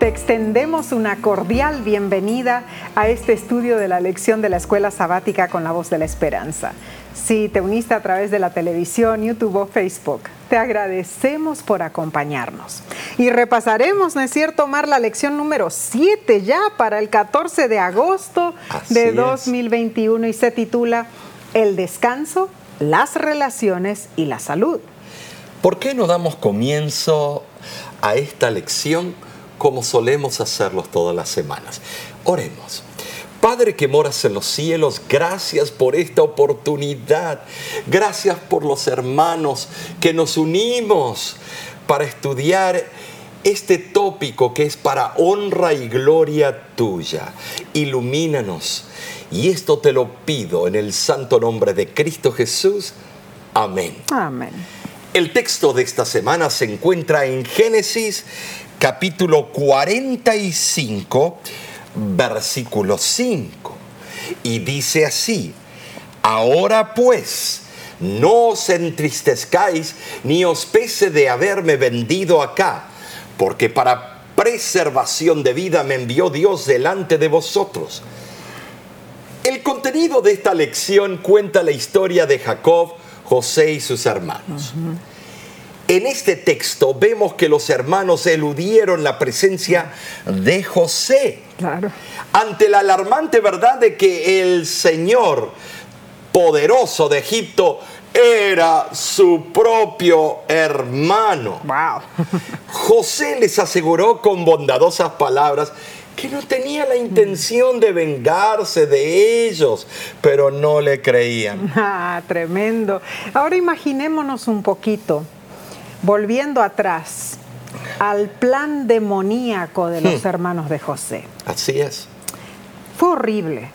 te extendemos una cordial bienvenida a este estudio de la lección de la Escuela Sabática con la Voz de la Esperanza. Si te uniste a través de la televisión, YouTube o Facebook, te agradecemos por acompañarnos. Y repasaremos, ¿no es cierto, Mar, la lección número 7 ya para el 14 de agosto de 2021 y se titula El descanso, las relaciones y la salud. ¿Por qué no damos comienzo a esta lección? Como solemos hacerlos todas las semanas. Oremos. Padre que moras en los cielos, gracias por esta oportunidad. Gracias por los hermanos que nos unimos para estudiar este tópico que es para honra y gloria tuya. Ilumínanos. Y esto te lo pido en el santo nombre de Cristo Jesús. Amén. Amén. El texto de esta semana se encuentra en Génesis capítulo 45, versículo 5. Y dice así, ahora pues, no os entristezcáis ni os pese de haberme vendido acá, porque para preservación de vida me envió Dios delante de vosotros. El contenido de esta lección cuenta la historia de Jacob, José y sus hermanos. En este texto vemos que los hermanos eludieron la presencia de José. Ante la alarmante verdad de que el Señor poderoso de Egipto era su propio hermano. José les aseguró con bondadosas palabras que no tenía la intención de vengarse de ellos, pero no le creían. Ah, tremendo. Ahora imaginémonos un poquito volviendo atrás al plan demoníaco de los hmm. hermanos de José. Así es. Fue horrible.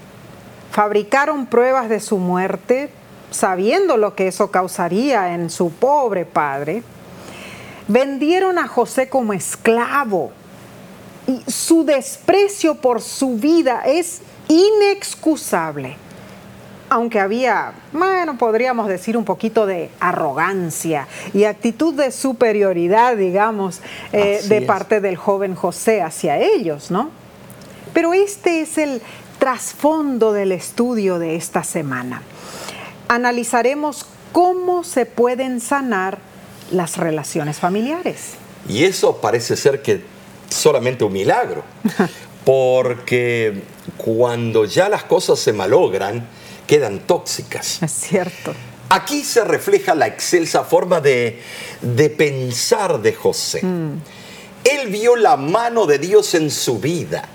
Fabricaron pruebas de su muerte, sabiendo lo que eso causaría en su pobre padre. Vendieron a José como esclavo. Y su desprecio por su vida es inexcusable aunque había, bueno, podríamos decir un poquito de arrogancia y actitud de superioridad, digamos, eh, de parte del joven José hacia ellos, ¿no? Pero este es el trasfondo del estudio de esta semana. Analizaremos cómo se pueden sanar las relaciones familiares. Y eso parece ser que solamente un milagro, porque cuando ya las cosas se malogran, quedan tóxicas. Es cierto. Aquí se refleja la excelsa forma de, pensar de José. Mm. Él vio la mano de Dios en su vida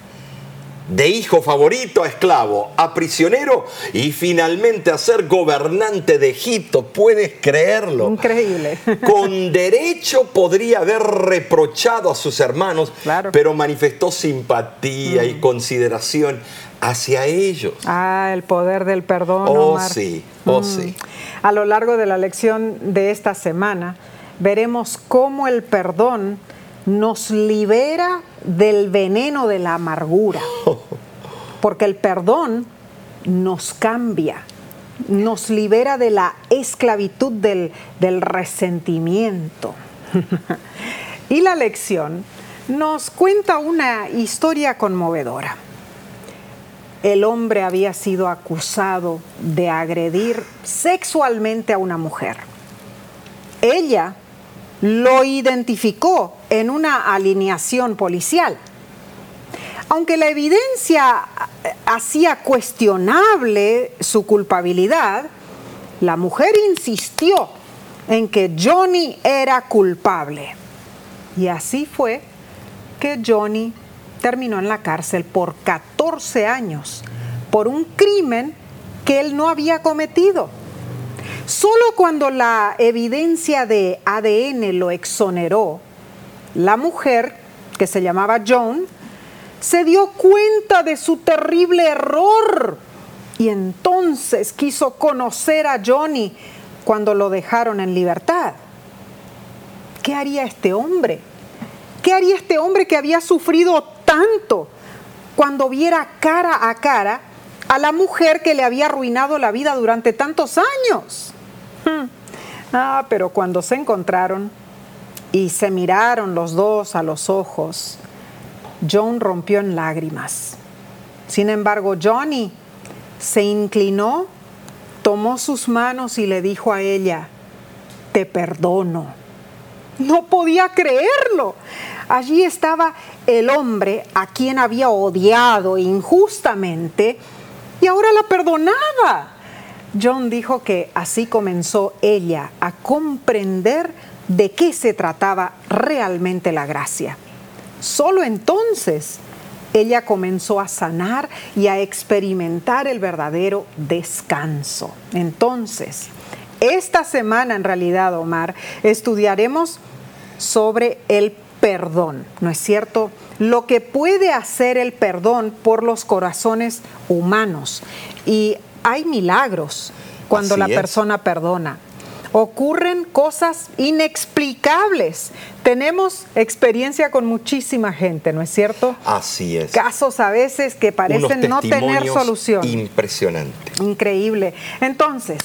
de hijo favorito a esclavo, a prisionero y finalmente a ser gobernante de Egipto. ¿Puedes creerlo? Increíble. Con derecho podría haber reprochado a sus hermanos, pero manifestó simpatía y mm. consideración hacia ellos. Ah, el poder del perdón. Oh, sí, oh, mm. sí. A lo largo de la lección de esta semana veremos cómo el perdón nos libera del veneno de la amargura. Porque el perdón nos cambia, nos libera de la esclavitud del, del resentimiento. y la lección nos cuenta una historia conmovedora. El hombre había sido acusado de agredir sexualmente a una mujer. Ella lo identificó en una alineación policial. Aunque la evidencia hacía cuestionable su culpabilidad, la mujer insistió en que Johnny era culpable. Y así fue que Johnny terminó en la cárcel por 14 años por un crimen que él no había cometido. Solo cuando la evidencia de ADN lo exoneró, la mujer, que se llamaba Joan, se dio cuenta de su terrible error y entonces quiso conocer a Johnny cuando lo dejaron en libertad. ¿Qué haría este hombre? ¿Qué haría este hombre que había sufrido tanto cuando viera cara a cara a la mujer que le había arruinado la vida durante tantos años? Hmm. Ah, pero cuando se encontraron y se miraron los dos a los ojos, John rompió en lágrimas. Sin embargo, Johnny se inclinó, tomó sus manos y le dijo a ella, te perdono. No podía creerlo. Allí estaba el hombre a quien había odiado injustamente y ahora la perdonaba. John dijo que así comenzó ella a comprender de qué se trataba realmente la gracia. Solo entonces ella comenzó a sanar y a experimentar el verdadero descanso. Entonces, esta semana en realidad, Omar, estudiaremos sobre el perdón, ¿no es cierto? Lo que puede hacer el perdón por los corazones humanos. Y hay milagros cuando Así la es. persona perdona. Ocurren cosas inexplicables. Tenemos experiencia con muchísima gente, ¿no es cierto? Así es. Casos a veces que parecen Unos no tener solución. Impresionante. Increíble. Entonces,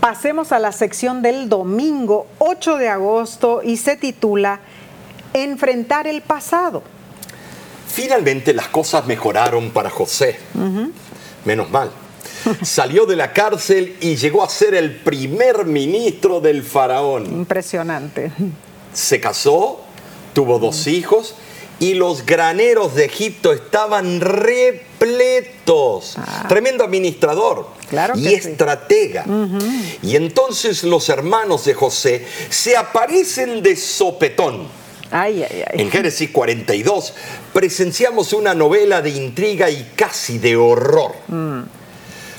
pasemos a la sección del domingo 8 de agosto y se titula Enfrentar el pasado. Finalmente las cosas mejoraron para José. Menos mal. Salió de la cárcel y llegó a ser el primer ministro del faraón. Impresionante. Se casó, tuvo dos hijos y los graneros de Egipto estaban repletos. Ah. Tremendo administrador Claro y sí. estratega. Y entonces los hermanos de José se aparecen de sopetón. Ay, ay, ay. En Génesis 42 presenciamos una novela de intriga y casi de horror.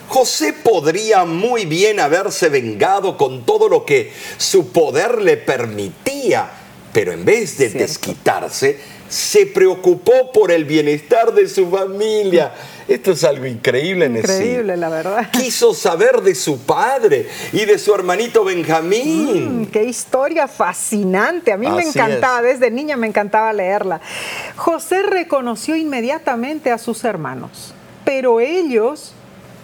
José podría muy bien haberse vengado con todo lo que su poder le permitía, pero en vez de Cierto. desquitarse, se preocupó por el bienestar de su familia. Esto es algo increíble en Increíble, la verdad. Quiso saber de su padre y de su hermanito Benjamín. Mm, qué historia fascinante. A mí me encantaba, es. desde niña me encantaba leerla. José reconoció inmediatamente a sus hermanos, pero ellos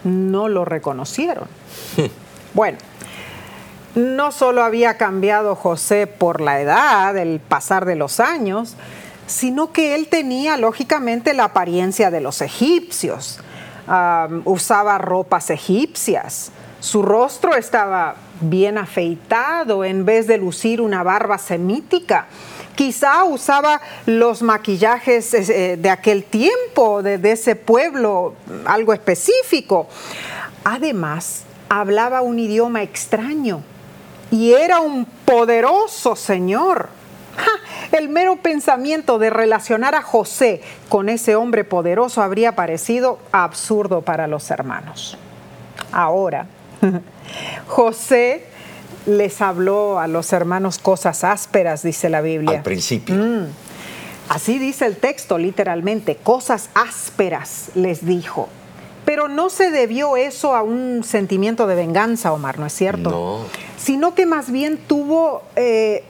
no lo reconocieron. bueno, no solo había cambiado José por la edad, el pasar de los años, sino que él tenía lógicamente la apariencia de los egipcios. Usaba ropas egipcias. Su rostro estaba bien afeitado en vez de lucir una barba semítica. Quizá usaba los maquillajes eh, de aquel tiempo, de ese pueblo, algo específico. Además, hablaba un idioma extraño y era un poderoso señor. ¡Ja! El mero pensamiento de relacionar a José con ese hombre poderoso habría parecido absurdo para los hermanos. Ahora, José les habló a los hermanos cosas ásperas, dice la Biblia. Al principio. Mm. Así dice el texto literalmente, cosas ásperas les dijo. Pero no se debió eso a un sentimiento de venganza, Omar, ¿no es cierto? No. Sino que más bien tuvo, eh,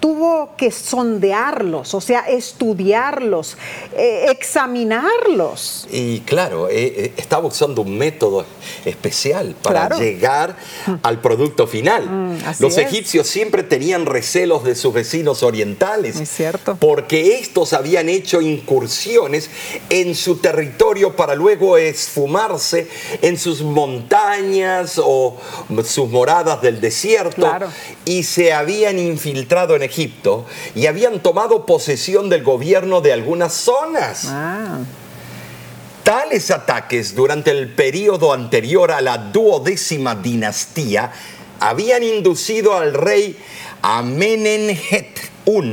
tuvo que sondearlos, o sea, estudiarlos, eh, examinarlos. Y claro, eh, eh, estaba usando un método especial para Claro. llegar al producto final. Mm, Los es. egipcios siempre tenían recelos de sus vecinos orientales. Es cierto. Porque estos habían hecho incursiones en su territorio para luego esfumarse en sus montañas o sus moradas del desierto. Claro. Y se habían infiltrado en Egipto y habían tomado posesión del gobierno de algunas zonas. Ah, Tales ataques durante el periodo anterior a la duodécima dinastía habían inducido al rey Amenenhet I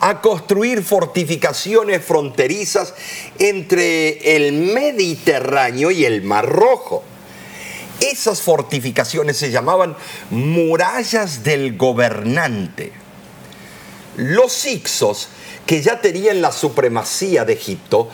a construir fortificaciones fronterizas entre el Mediterráneo y el Mar Rojo. Esas fortificaciones se llamaban murallas del gobernante. Los Ixos, que ya tenían la supremacía de Egipto,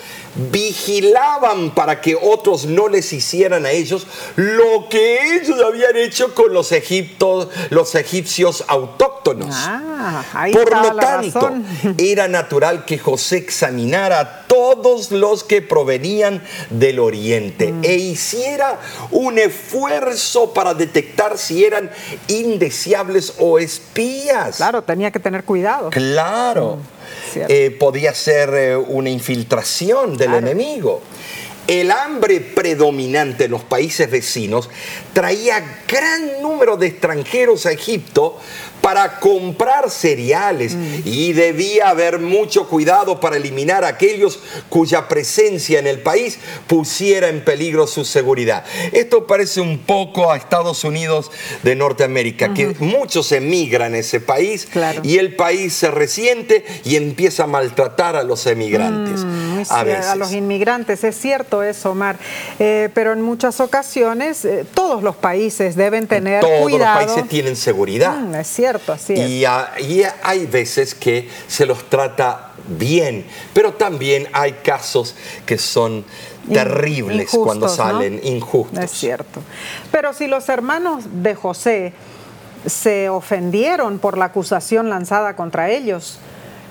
vigilaban para que otros no les hicieran a ellos lo que ellos habían hecho con los, egiptos, los egipcios autóctonos. ah, ahí Por lo la tanto, razón. era natural que José examinara todo todos los que provenían del oriente Mm. e hiciera un esfuerzo para detectar si eran indeseables o espías. Claro, tenía que tener cuidado. Claro. cierto. Eh, podía ser eh, una infiltración del Claro. enemigo. El hambre predominante en los países vecinos traía gran número de extranjeros a Egipto para comprar cereales Mm. y debía haber mucho cuidado para eliminar a aquellos cuya presencia en el país pusiera en peligro su seguridad. Esto parece un poco a Estados Unidos de Norteamérica, que muchos emigran a ese país Claro. y el país se resiente y empieza a maltratar a los emigrantes. Mm, a veces. los inmigrantes, es cierto eso, Omar. Eh, pero en muchas ocasiones eh, todos los países deben tener Todos cuidado. los países tienen seguridad. Mm, es cierto, así es. Y, hay veces que se los trata bien, pero también hay casos que son terribles cuando salen injustos. Es cierto. Pero si los hermanos de José se ofendieron por la acusación lanzada contra ellos,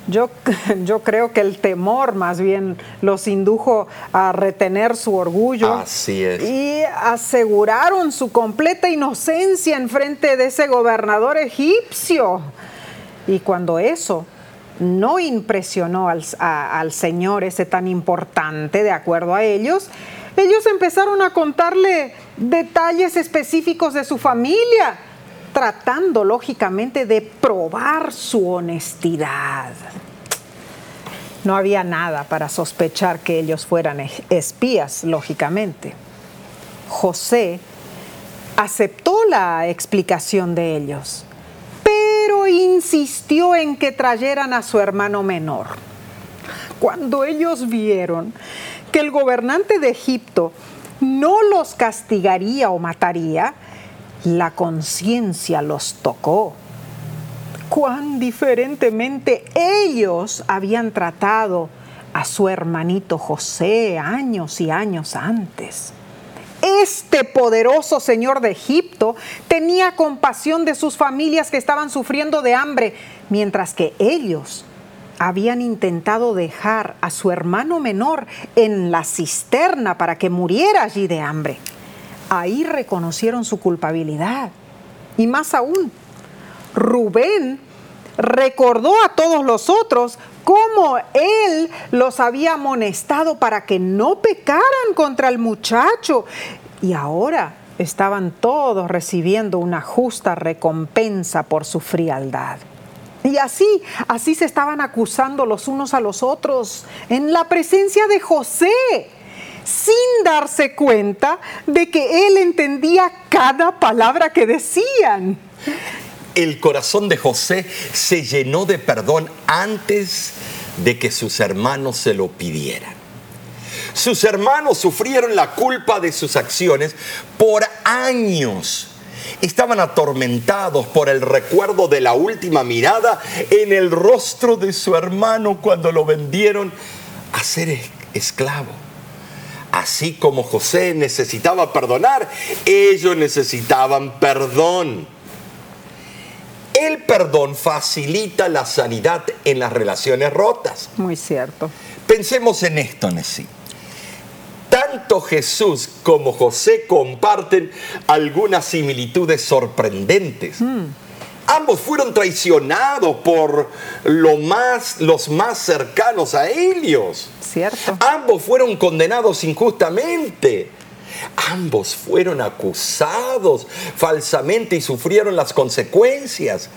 yo, yo creo que el temor más bien los indujo a retener su orgullo Así es. y aseguraron su completa inocencia en frente de ese gobernador egipcio. Y cuando eso no impresionó al, a- al Señor ese tan importante, de acuerdo a ellos, ellos empezaron a contarle detalles específicos de su familia, tratando lógicamente de probar su honestidad. No había nada para sospechar que ellos fueran espías, lógicamente. José aceptó la explicación de ellos, pero insistió en que trajeran a su hermano menor. Cuando ellos vieron que el gobernante de Egipto no los castigaría o mataría, la conciencia los tocó. Cuán diferentemente ellos habían tratado a su hermanito José años y años antes. Este poderoso señor de Egipto tenía compasión de sus familias que estaban sufriendo de hambre, mientras que ellos habían intentado dejar a su hermano menor en la cisterna para que muriera allí de hambre. Ahí reconocieron su culpabilidad. Y más aún, Rubén recordó a todos los otros cómo él los había amonestado para que no pecaran contra el muchacho. Y ahora estaban todos recibiendo una justa recompensa por su frialdad. Y así, así se estaban acusando los unos a los otros en la presencia de José, sin darse cuenta de que él entendía cada palabra que decían. El corazón de José se llenó de perdón antes de que sus hermanos se lo pidieran. Sus hermanos sufrieron la culpa de sus acciones por años. Estaban atormentados por el recuerdo de la última mirada en el rostro de su hermano cuando lo vendieron a ser es- esclavo. Así como José necesitaba perdonar, ellos necesitaban perdón. El perdón facilita la sanidad en las relaciones rotas. Muy cierto. Pensemos en esto, Nessie. Tanto Jesús como José comparten algunas similitudes sorprendentes. Ambos fueron traicionados por lo más, los más cercanos a ellos. Cierto. Ambos fueron condenados injustamente. Ambos fueron acusados falsamente y sufrieron las consecuencias.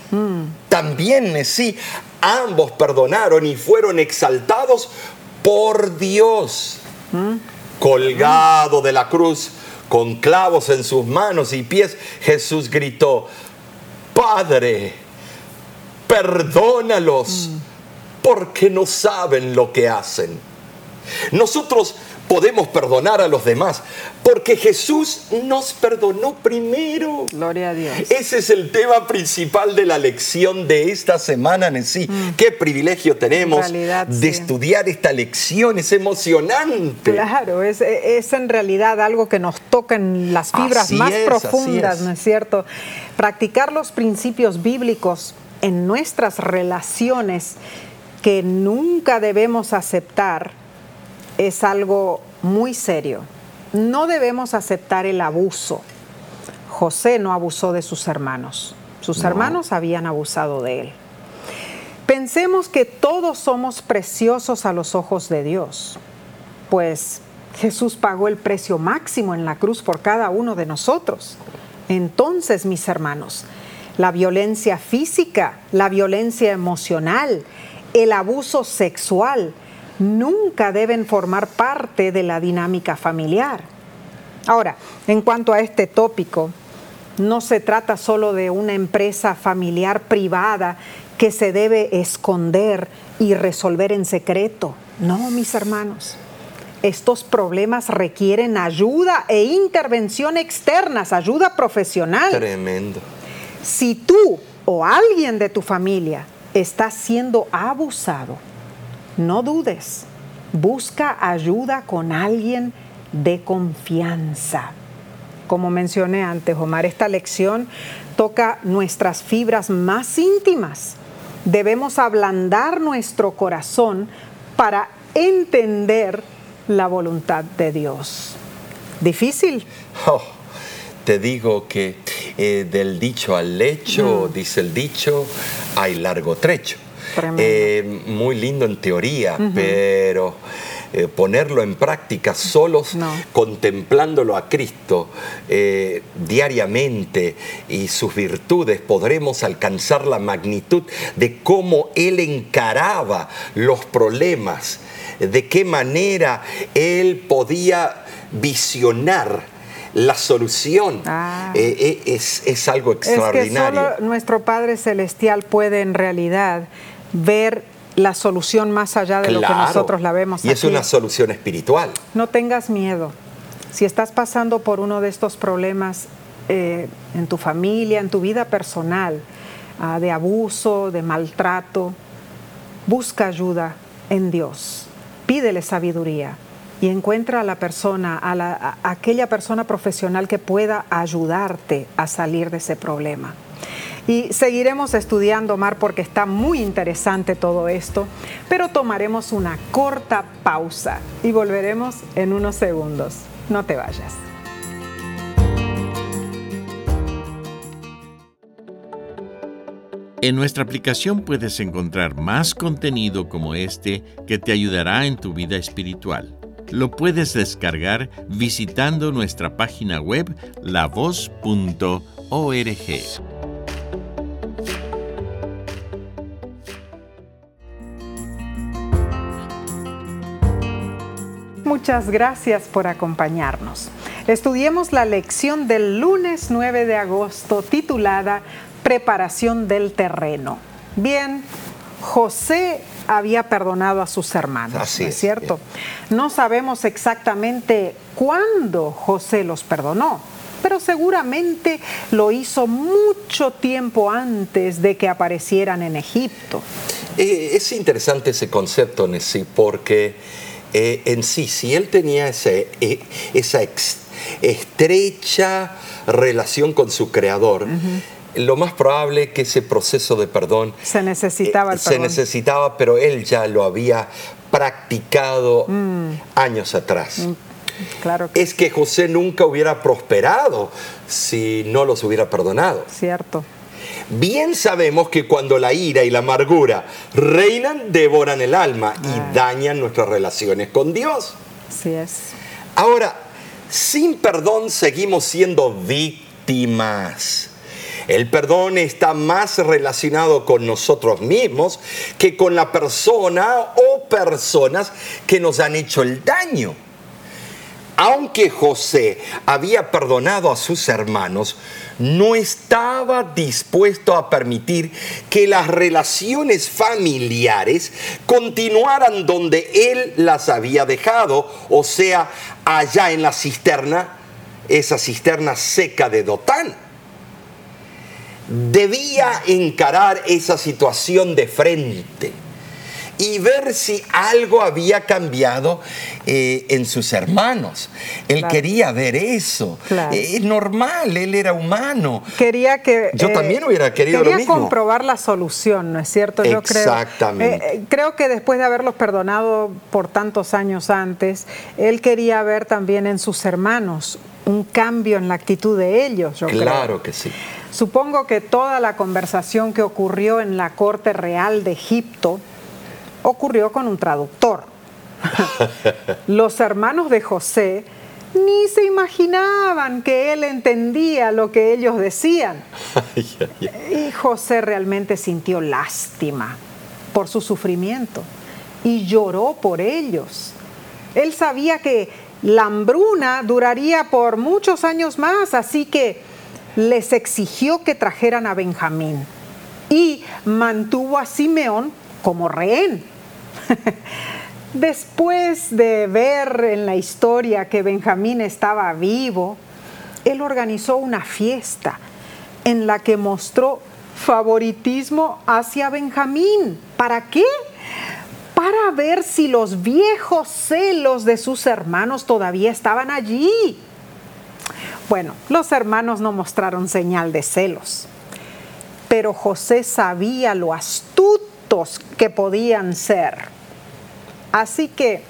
También, sí, ambos perdonaron y fueron exaltados por Dios. Colgado de la cruz, con clavos en sus manos y pies, Jesús gritó, Padre, perdónalos, porque no saben lo que hacen. Nosotros podemos perdonar a los demás porque Jesús nos perdonó primero. Gloria a Dios. Ese es el tema principal de la lección de esta semana en sí. Qué privilegio tenemos realidad, de sí. estudiar esta lección, es emocionante. Claro, es, es en realidad algo que nos toca en las fibras Así más es, profundas, es. ¿no es cierto? Practicar los principios bíblicos en nuestras relaciones que nunca debemos aceptar es algo muy serio. No debemos aceptar el abuso. José no abusó de sus hermanos. Sus hermanos habían abusado de él. Pensemos que todos somos preciosos a los ojos de Dios, pues Jesús pagó el precio máximo en la cruz por cada uno de nosotros. Entonces, mis hermanos, la violencia física, la violencia emocional, el abuso sexual, nunca deben formar parte de la dinámica familiar. Ahora, en cuanto a este tópico, no se trata solo de una empresa familiar privada que se debe esconder y resolver en secreto. No, mis hermanos. Estos problemas requieren ayuda e intervención externas, ayuda profesional. Tremendo. Si tú o alguien de tu familia está siendo abusado, no dudes, busca ayuda con alguien de confianza. Como mencioné antes, Omar, esta lección toca nuestras fibras más íntimas. Debemos ablandar nuestro corazón para entender la voluntad de Dios. ¿Difícil? Oh, te digo que eh, del dicho al lecho, Mm. dice el dicho, hay largo trecho. Eh, muy lindo en teoría, pero eh, ponerlo en práctica solos, No. contemplándolo a Cristo eh, diariamente y sus virtudes, podremos alcanzar la magnitud de cómo Él encaraba los problemas, de qué manera Él podía visionar la solución. Ah. Eh, es, es algo Es que extraordinario. solo nuestro Padre Celestial puede en realidad ver la solución más allá de lo que nosotros la vemos. Y es una solución espiritual. No tengas miedo. Si estás pasando por uno de estos problemas eh, en tu familia, en tu vida personal, ah, de abuso, de maltrato, busca ayuda en Dios. Pídele sabiduría y encuentra a la persona, a, la- a aquella persona profesional que pueda ayudarte a salir de ese problema. Y seguiremos estudiando, Omar, porque está muy interesante todo esto, pero tomaremos una corta pausa y volveremos en unos segundos. No te vayas. En nuestra aplicación puedes encontrar más contenido como este que te ayudará en tu vida espiritual. Lo puedes descargar visitando nuestra página web lavoz.org. Muchas gracias por acompañarnos. Estudiemos la lección del lunes 9 de agosto titulada Preparación del terreno. Bien, José había perdonado a sus hermanos, Así ¿no es es, cierto? No sabemos exactamente cuándo José los perdonó, pero seguramente lo hizo mucho tiempo antes de que aparecieran en Egipto. Eh, es interesante ese concepto, Nessie, porque eh, en sí, si él tenía ese, eh, esa ex- estrecha relación con su creador, lo más probable es que ese proceso de perdón Se necesitaba el se necesitaba, pero él ya lo había practicado Mm. años atrás. Claro que Es que José nunca hubiera prosperado si no los hubiera perdonado. cierto. Bien sabemos que cuando la ira y la amargura reinan, devoran el alma y dañan nuestras relaciones con Dios. Así es. Ahora, sin perdón seguimos siendo víctimas. El perdón está más relacionado con nosotros mismos que con la persona o personas que nos han hecho el daño. Aunque José había perdonado a sus hermanos, no estaba dispuesto a permitir que las relaciones familiares continuaran donde él las había dejado, o sea, allá en la cisterna, esa cisterna seca de Dotán. Debía encarar esa situación de frente y ver si algo había cambiado eh, en sus hermanos. Él quería ver eso. Eh, es normal, él era humano. Quería que... Yo también hubiera querido lo mismo. Quería comprobar la solución, ¿no es cierto? Yo Exactamente. Creo, creo que después de haberlos perdonado por tantos años antes, él quería ver también en sus hermanos un cambio en la actitud de ellos, yo claro que sí. Supongo que toda la conversación que ocurrió en la corte real de Egipto ocurrió con un traductor. Los hermanos de José ni se imaginaban que él entendía lo que ellos decían. Y José realmente sintió lástima por su sufrimiento y lloró por ellos. Él sabía que la hambruna duraría por muchos años más, así que les exigió que trajeran a Benjamín y mantuvo a Simeón como rehén. Después de ver en la historia que Benjamín estaba vivo, él organizó una fiesta en la que mostró favoritismo hacia Benjamín. ¿Para qué? Para ver si los viejos celos de sus hermanos todavía estaban allí. Bueno, los hermanos no mostraron señal de celos, pero José sabía lo astutos que podían ser. Así que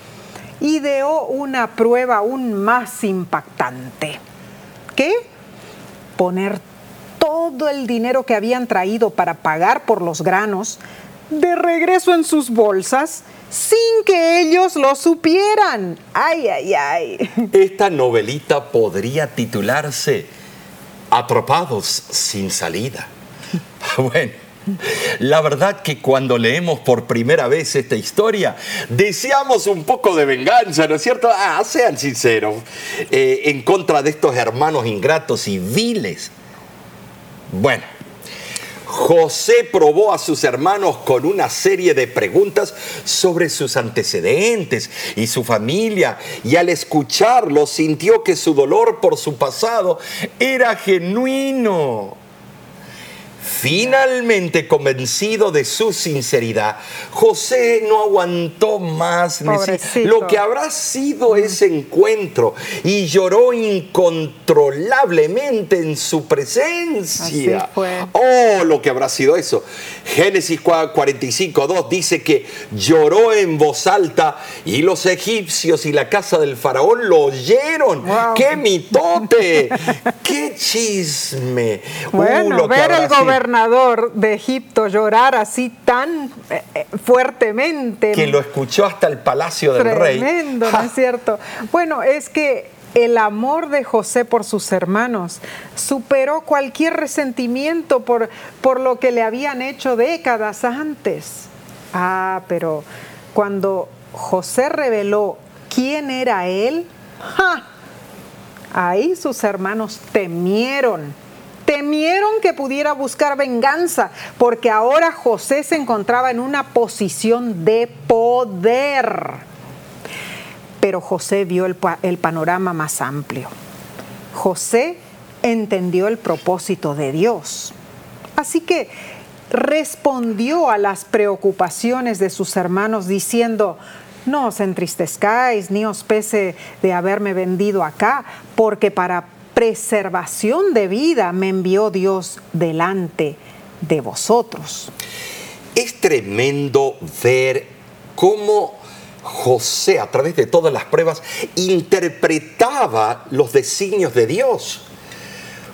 ideó una prueba aún más impactante. ¿Qué? Poner todo el dinero que habían traído para pagar por los granos de regreso en sus bolsas sin que ellos lo supieran. Ay, ay, ay. Esta novelita podría titularse Atrapados sin salida. Bueno. La verdad que cuando leemos por primera vez esta historia, deseamos un poco de venganza, ¿no es cierto? Ah, sean sinceros, eh, en contra de estos hermanos ingratos y viles. Bueno, José probó a sus hermanos con una serie de preguntas sobre sus antecedentes y su familia, y al escucharlo sintió que su dolor por su pasado era genuino. Finalmente convencido de su sinceridad, José no aguantó más lo que habrá sido ese encuentro y lloró incontrolablemente en su presencia. Oh, lo que habrá sido eso. Génesis 45, 2 dice que lloró en voz alta y los egipcios y la casa del faraón lo oyeron. ¡Qué mitote! ¡Qué chisme! Uh, bueno, ver el gobernador de Egipto llorar así tan eh, eh, fuertemente. Que lo escuchó hasta el palacio del rey. Tremendo, ¿no es cierto? Bueno, es que el amor de José por sus hermanos superó cualquier resentimiento por, por lo que le habían hecho décadas antes. Ah, pero cuando José reveló quién era él, ahí sus hermanos temieron temieron que pudiera buscar venganza, porque ahora José se encontraba en una posición de poder. Pero José vio el, panorama más amplio. José entendió el propósito de Dios. Así que respondió a las preocupaciones de sus hermanos diciendo, no os entristezcáis ni os pese de haberme vendido acá, porque para preservación de vida me envió Dios delante de vosotros. Es tremendo ver cómo José, a través de todas las pruebas, interpretaba los designios de Dios.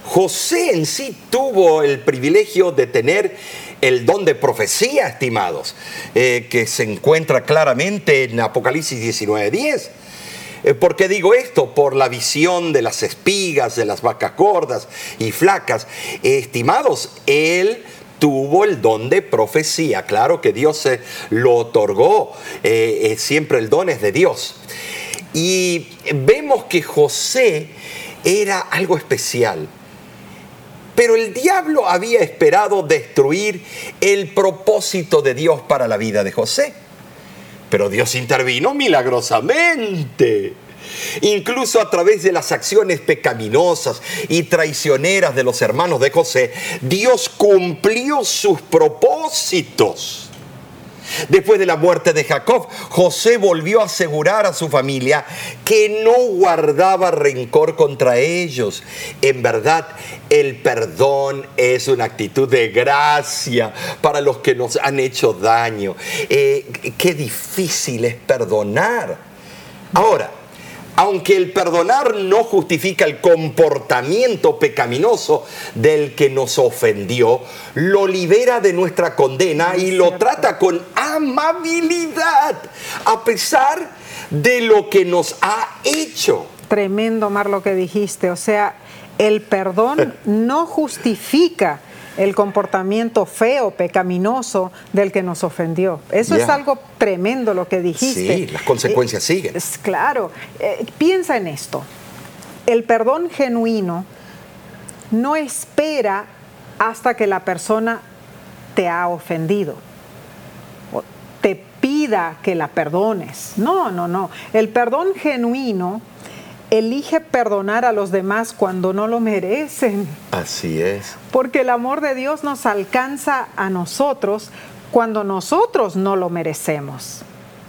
José en sí tuvo el privilegio de tener el don de profecía, estimados, eh, que se encuentra claramente en Apocalipsis 19:10. Eh, ¿Por qué digo esto? Por la visión de las espigas, de las vacas gordas y flacas. estimados, él tuvo el don de profecía. Claro que Dios se lo otorgó, eh, siempre el don es de Dios. Y vemos que José era algo especial. Pero el diablo había esperado destruir el propósito de Dios para la vida de José. Pero Dios intervino milagrosamente. Incluso a través de las acciones pecaminosas y traicioneras de los hermanos de José, Dios cumplió sus propósitos. Después de la muerte de Jacob, José volvió a asegurar a su familia que no guardaba rencor contra ellos. En verdad, el perdón es una actitud de gracia para los que nos han hecho daño. Eh, qué difícil es perdonar. Ahora, aunque el perdonar no justifica el comportamiento pecaminoso del que nos ofendió, lo libera de nuestra condena y lo trata con amabilidad, a pesar de lo que nos ha hecho. Tremendo, Mar, lo que dijiste. O sea, el perdón no justifica el comportamiento feo, pecaminoso del que nos ofendió. Eso es algo tremendo lo que dijiste. Sí, las consecuencias eh, siguen. claro, eh, piensa en esto. El perdón genuino no espera hasta que la persona te ha ofendido o te pida que la perdones. No, no, no. El perdón genuino elige perdonar a los demás cuando no lo merecen. Así es. Porque el amor de Dios nos alcanza a nosotros cuando nosotros no lo merecemos.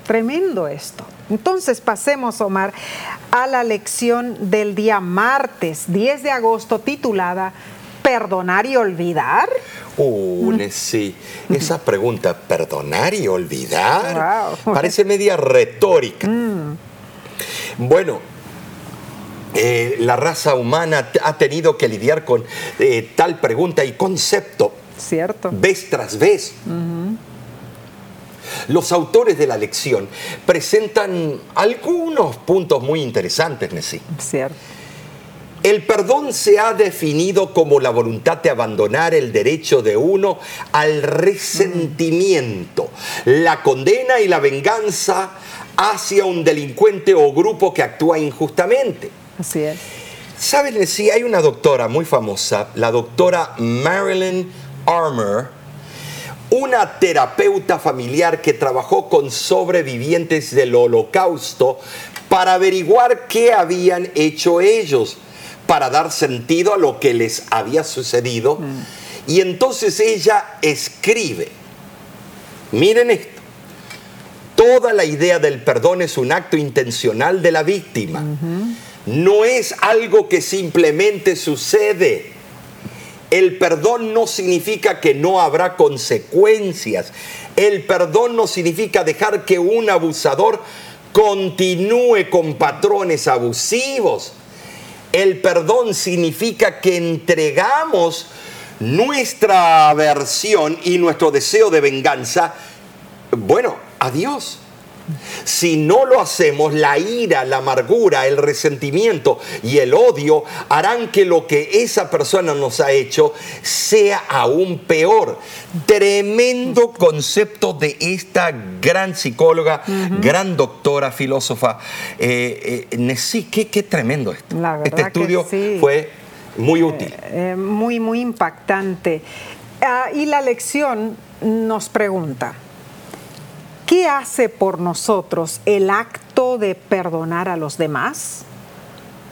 Tremendo esto. Entonces pasemos, Omar, a la lección del día martes 10 de agosto titulada ¿Perdonar y olvidar? Uh, sí. Esa pregunta, ¿perdonar y olvidar? Parece media retórica. Mm. Bueno, eh, la raza humana ha tenido que lidiar con eh, tal pregunta y concepto. Cierto. Vez tras vez. Los autores de la lección presentan algunos puntos muy interesantes, Nessie. Cierto. El perdón se ha definido como la voluntad de abandonar el derecho de uno al resentimiento, la condena y la venganza hacia un delincuente o grupo que actúa injustamente. Así es. Saben, sí, hay una doctora muy famosa, la doctora Marilyn Armour, una terapeuta familiar que trabajó con sobrevivientes del holocausto para averiguar qué habían hecho ellos, para dar sentido a lo que les había sucedido. Mm. Y entonces ella escribe, miren esto, toda la idea del perdón es un acto intencional de la víctima no es algo que simplemente sucede. El perdón no significa que no habrá consecuencias. El perdón no significa dejar que un abusador continúe con patrones abusivos. El perdón significa que entregamos nuestra aversión y nuestro deseo de venganza, bueno, a Dios. Si no lo hacemos, la ira, la amargura, el resentimiento y el odio harán que lo que esa persona nos ha hecho sea aún peor. Tremendo concepto de esta gran psicóloga, gran doctora, filósofa. Eh, eh qué, tremendo esto. este estudio fue muy útil. Eh, eh, muy, muy impactante. Ah, y la lección nos pregunta, ¿Qué hace por nosotros el acto de perdonar a los demás?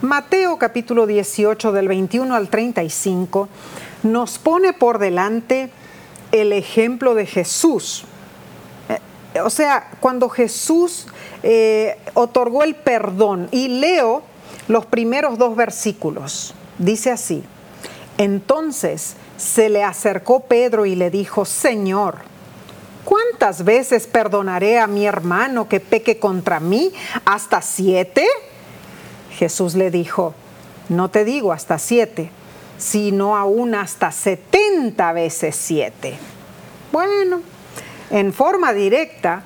Mateo capítulo 18 del 21 al 35 nos pone por delante el ejemplo de Jesús. Eh, o sea, cuando Jesús eh, otorgó el perdón, y leo los primeros dos versículos, dice así, entonces se le acercó Pedro y le dijo, Señor, ¿cuántas veces perdonaré a mi hermano que peque contra mí? ¿Hasta siete? Jesús le dijo, no te digo hasta siete, sino aún hasta setenta veces siete. Bueno, en forma directa,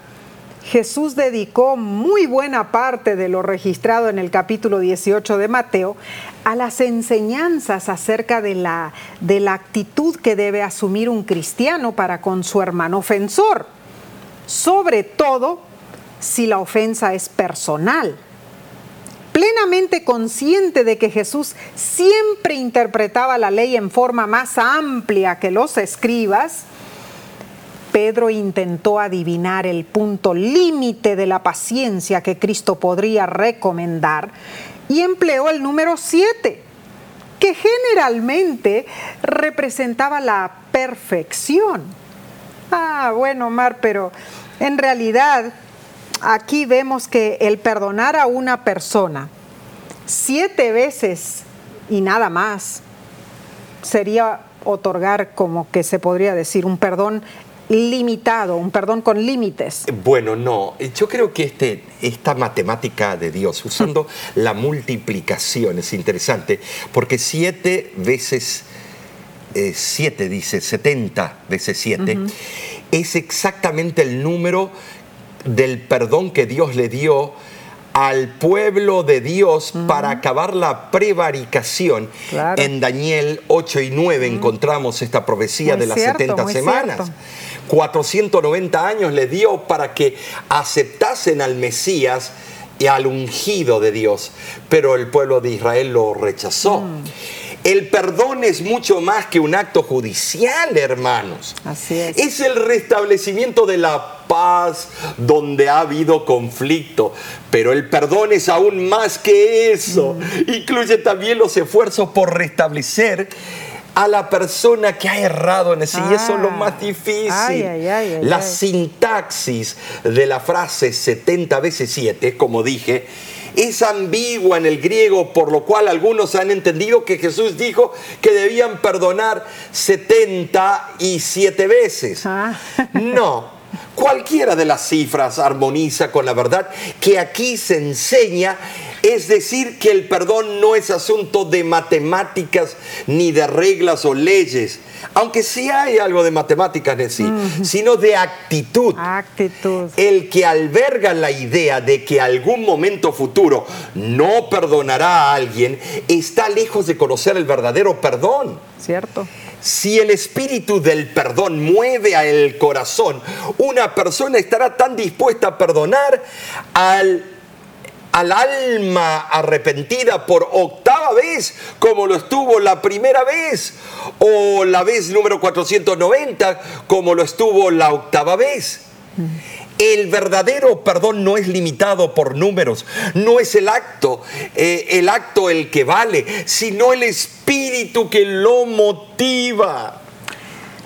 Jesús dedicó muy buena parte de lo registrado en el capítulo 18 de Mateo a las enseñanzas acerca de la, de la actitud que debe asumir un cristiano para con su hermano ofensor, sobre todo si la ofensa es personal. Plenamente consciente de que Jesús siempre interpretaba la ley en forma más amplia que los escribas, Pedro intentó adivinar el punto límite de la paciencia que Cristo podría recomendar y empleó el número 7, que generalmente representaba la perfección. Ah, bueno, Omar, pero en realidad aquí vemos que el perdonar a una persona siete veces y nada más sería otorgar, como que se podría decir, un perdón limitado, un perdón con límites. Bueno, no, yo creo que este, esta matemática de Dios, usando la multiplicación, es interesante, porque siete veces eh, siete, dice, 70 veces siete, es exactamente el número del perdón que Dios le dio al pueblo de Dios para acabar la prevaricación. En Daniel 8 y 9 encontramos esta profecía de las 70 semanas. 490 años le dio para que aceptasen al Mesías y al ungido de Dios, pero el pueblo de Israel lo rechazó. Mm. El perdón es mucho más que un acto judicial, hermanos. Así es. Es el restablecimiento de la paz donde ha habido conflicto. Pero el perdón es aún más que eso. Mm. Incluye también los esfuerzos por restablecer a la persona que ha errado en eso. y eso es lo más ah. difícil. la sintaxis de la frase 70 veces 7, como dije, es ambigua en el griego, por lo cual algunos han entendido que Jesús dijo que debían perdonar 77 veces. Ah. No, cualquiera de las cifras armoniza con la verdad que aquí se enseña es decir, que el perdón no es asunto de matemáticas ni de reglas o leyes, aunque sí hay algo de matemáticas en sí, sino de actitud. Actitud. El que alberga la idea de que algún momento futuro no perdonará a alguien está lejos de conocer el verdadero perdón. Cierto. Si el espíritu del perdón mueve al corazón, una persona estará tan dispuesta a perdonar al al alma arrepentida por octava vez como lo estuvo la primera vez o la vez número 490 como lo estuvo la octava vez. El verdadero perdón no es limitado por números, no es el acto, eh, el acto el que vale, sino el espíritu que lo motiva.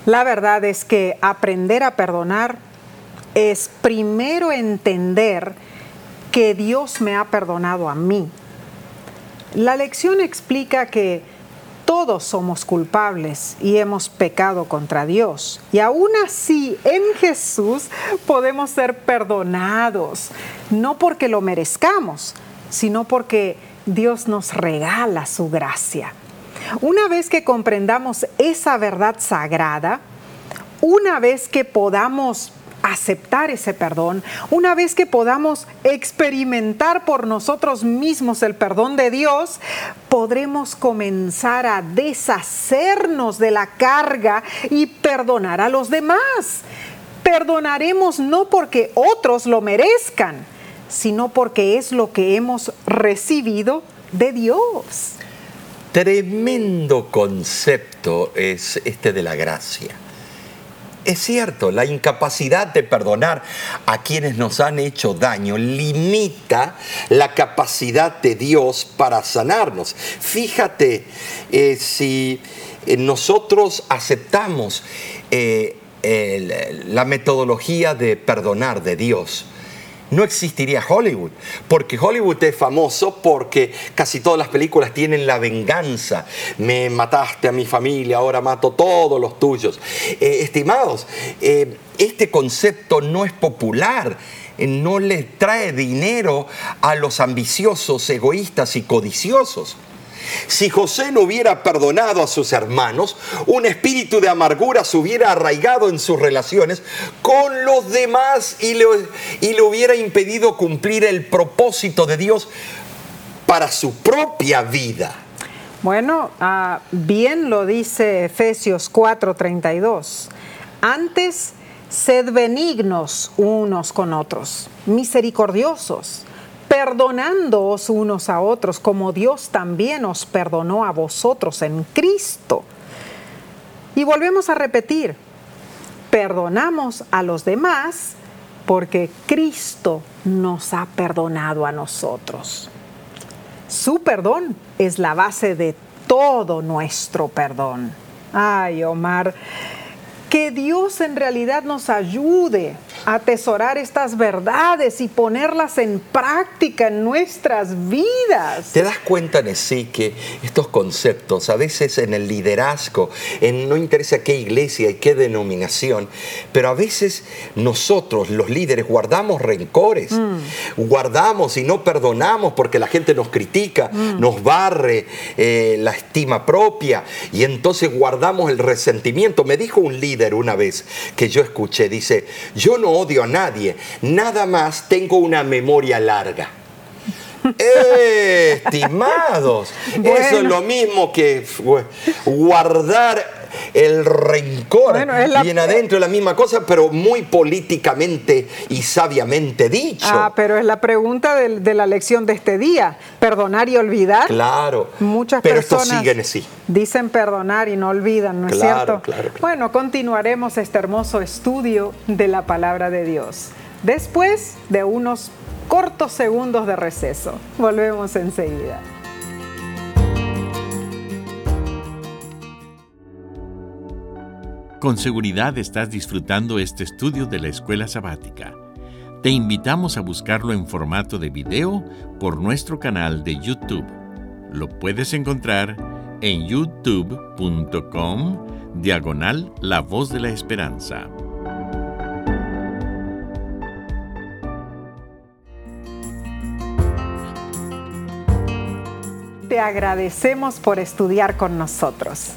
La verdad es que aprender a perdonar es primero entender que Dios me ha perdonado a mí. La lección explica que todos somos culpables y hemos pecado contra Dios. Y aún así, en Jesús podemos ser perdonados, no porque lo merezcamos, sino porque Dios nos regala su gracia. Una vez que comprendamos esa verdad sagrada, una vez que podamos aceptar ese perdón, una vez que podamos experimentar por nosotros mismos el perdón de Dios, podremos comenzar a deshacernos de la carga y perdonar a los demás. Perdonaremos no porque otros lo merezcan, sino porque es lo que hemos recibido de Dios. Tremendo concepto es este de la gracia. Es cierto, la incapacidad de perdonar a quienes nos han hecho daño limita la capacidad de Dios para sanarnos. Fíjate, eh, si eh, nosotros aceptamos eh, la metodología de perdonar de Dios, no existiría Hollywood, porque Hollywood es famoso porque casi todas las películas tienen la venganza. Me mataste a mi familia, ahora mato todos los tuyos. Eh, estimados, eh, este concepto no es popular eh, no le trae dinero a los ambiciosos, egoístas y codiciosos. Si José no hubiera perdonado a sus hermanos, un espíritu de amargura se hubiera arraigado en sus relaciones con los demás y le, y le hubiera impedido cumplir el propósito de Dios para su propia vida. Bueno, ah, bien lo dice Efesios 4:32. Antes, sed benignos unos con otros, misericordiosos perdonándoos unos a otros, como Dios también os perdonó a vosotros en Cristo. Y volvemos a repetir, perdonamos a los demás porque Cristo nos ha perdonado a nosotros. Su perdón es la base de todo nuestro perdón. Ay, Omar, que Dios en realidad nos ayude a atesorar estas verdades y ponerlas en práctica en nuestras vidas. ¿Te das cuenta, Nesí, que estos conceptos, a veces en el liderazgo, en no interesa qué iglesia y qué denominación, pero a veces nosotros, los líderes, guardamos rencores, mm. guardamos y no perdonamos porque la gente nos critica, mm. nos barre eh, la estima propia y entonces guardamos el resentimiento. Me dijo un líder, una vez que yo escuché, dice, yo no odio a nadie, nada más tengo una memoria larga. Estimados, eso es lo mismo que guardar el rencor viene adentro de la misma cosa, pero muy políticamente y sabiamente dicho. Ah, pero es la pregunta de, la lección de este día. Perdonar y olvidar. Claro. Muchas pero personas esto sigue dicen perdonar y no olvidan, ¿no es cierto? Bueno, continuaremos este hermoso estudio de la palabra de Dios. Después de unos cortos segundos de receso. Volvemos enseguida. Con seguridad estás disfrutando este estudio de la escuela sabática. Te invitamos a buscarlo en formato de video por nuestro canal de YouTube. Lo puedes encontrar en youtube.com diagonal La Voz de la Esperanza. Te agradecemos por estudiar con nosotros.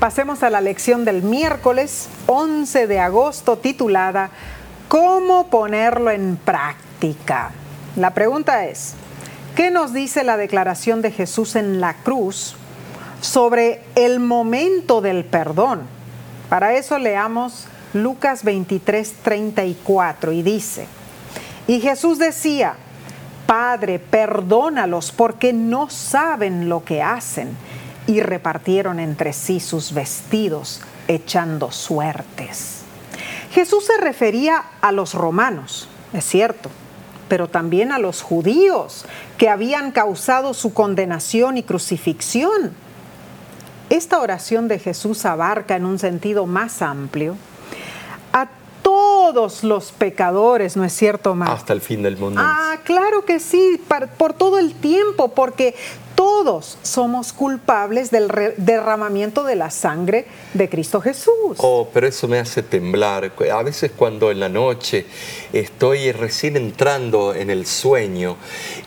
Pasemos a la lección del miércoles 11 de agosto titulada ¿Cómo ponerlo en práctica? La pregunta es, ¿qué nos dice la declaración de Jesús en la cruz sobre el momento del perdón? Para eso leamos Lucas 23, 34 y dice, y Jesús decía, Padre, perdónalos porque no saben lo que hacen y repartieron entre sí sus vestidos, echando suertes. Jesús se refería a los romanos, es cierto, pero también a los judíos que habían causado su condenación y crucifixión. Esta oración de Jesús abarca en un sentido más amplio a todos los pecadores, ¿no es cierto, Mar? Hasta el fin del mundo. Ah, claro que sí, por todo el tiempo, porque todos somos culpables del derramamiento de la sangre de Cristo Jesús. Oh, pero eso me hace temblar. A veces cuando en la noche estoy recién entrando en el sueño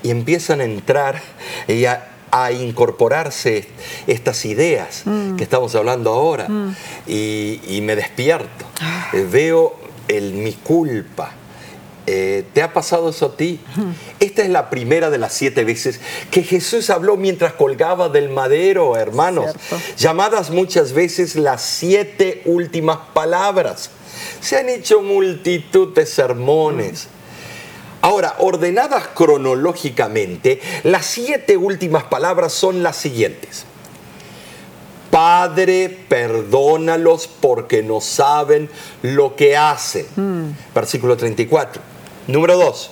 y empiezan a entrar y a, incorporarse estas ideas mm. que estamos hablando ahora mm. y, me despierto. Ah. Veo el, mi culpa eh, ¿Te ha pasado eso a ti? Esta es la primera de las siete veces que Jesús habló mientras colgaba del madero, hermanos. Llamadas muchas veces las siete últimas palabras. Se han hecho multitud de sermones. Ahora, ordenadas cronológicamente, las siete últimas palabras son las siguientes. Padre, perdónalos porque no saben lo que hacen. Mm. Versículo 34. Número dos,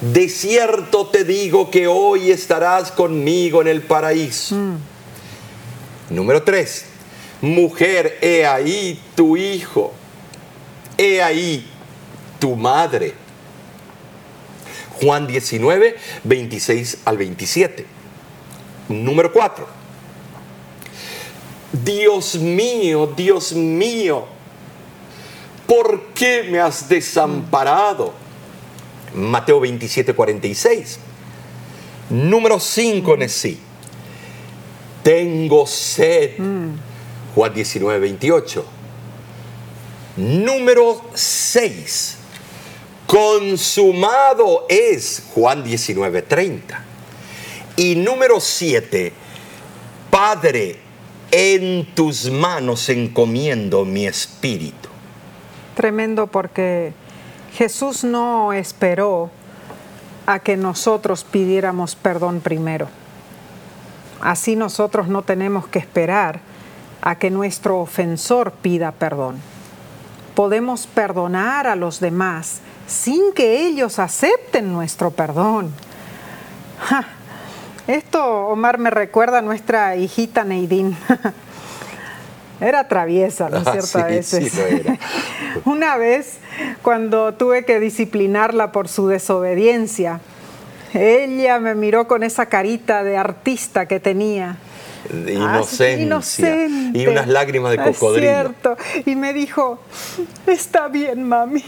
de cierto te digo que hoy estarás conmigo en el paraíso. Mm. Número tres, mujer, he ahí tu hijo, he ahí tu madre. Juan 19, 26 al 27. Número 4. Dios mío, Dios mío, ¿por qué me has desamparado? Mateo 27, 46. Número 5, Nesí. Tengo sed. Mm. Juan 19, 28. Número 6. Consumado es Juan 19, 30. Y número 7. Padre, en tus manos encomiendo mi espíritu. Tremendo porque Jesús no esperó a que nosotros pidiéramos perdón primero. Así nosotros no tenemos que esperar a que nuestro ofensor pida perdón. Podemos perdonar a los demás sin que ellos acepten nuestro perdón. Esto, Omar, me recuerda a nuestra hijita Neidín. Era traviesa, ¿no es Ah, cierto? a veces. sí lo era. Una vez, cuando tuve que disciplinarla por su desobediencia, ella me miró con esa carita de artista que tenía. De Ah, inocente. Y unas lágrimas de Es cocodrilo. cierto. Y me dijo, está bien, mami,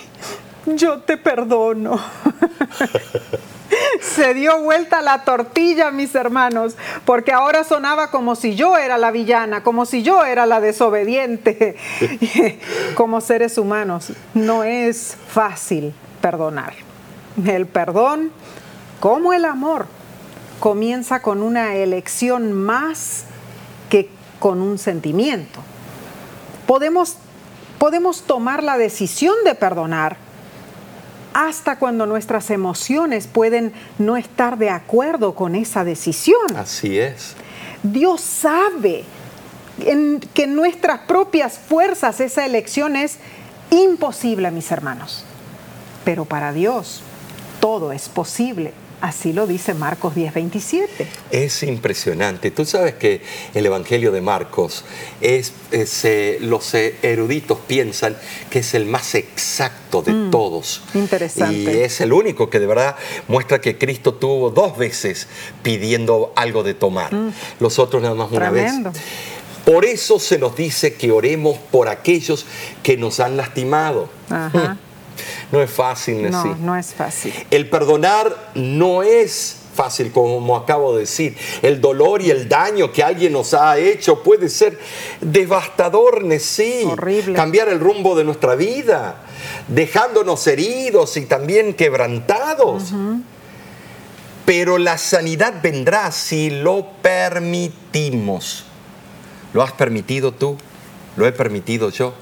yo te perdono. Se dio vuelta la tortilla, mis hermanos, porque ahora sonaba como si yo era la villana, como si yo era la desobediente. Como seres humanos, no es fácil perdonar. El perdón, como el amor, comienza con una elección más que con un sentimiento. Podemos, podemos tomar la decisión de perdonar hasta cuando nuestras emociones pueden no estar de acuerdo con esa decisión. Así es. Dios sabe en- que en nuestras propias fuerzas esa elección es imposible, mis hermanos. Pero para Dios todo es posible. Así lo dice Marcos 10:27. Es impresionante. Tú sabes que el Evangelio de Marcos es, es, eh, los eruditos piensan que es el más exacto de todos. Mm, interesante. Y es el único que de verdad muestra que Cristo tuvo dos veces pidiendo algo de tomar. Los otros nada más una Mm. Tremendo. vez. Por eso se nos dice que oremos por aquellos que nos han lastimado. Ajá. No es fácil, No, Nessie. no es fácil. El perdonar no es fácil, como acabo de decir. El dolor y el daño que alguien nos ha hecho puede ser devastador, sí. Horrible. Cambiar el rumbo de nuestra vida, dejándonos heridos y también quebrantados. Pero la sanidad vendrá si lo permitimos. ¿Lo has permitido tú? ¿Lo he permitido yo?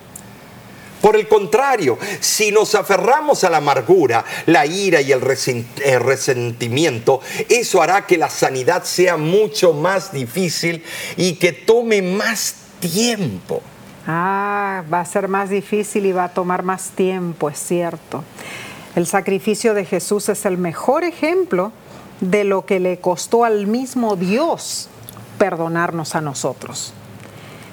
Por el contrario, si nos aferramos a la amargura, la ira y el resen- resentimiento, eso hará que la sanidad sea mucho más difícil y que tome más tiempo. Ah, va a ser más difícil y va a tomar más tiempo, es cierto. El sacrificio de Jesús es el mejor ejemplo de lo que le costó al mismo Dios perdonarnos a nosotros.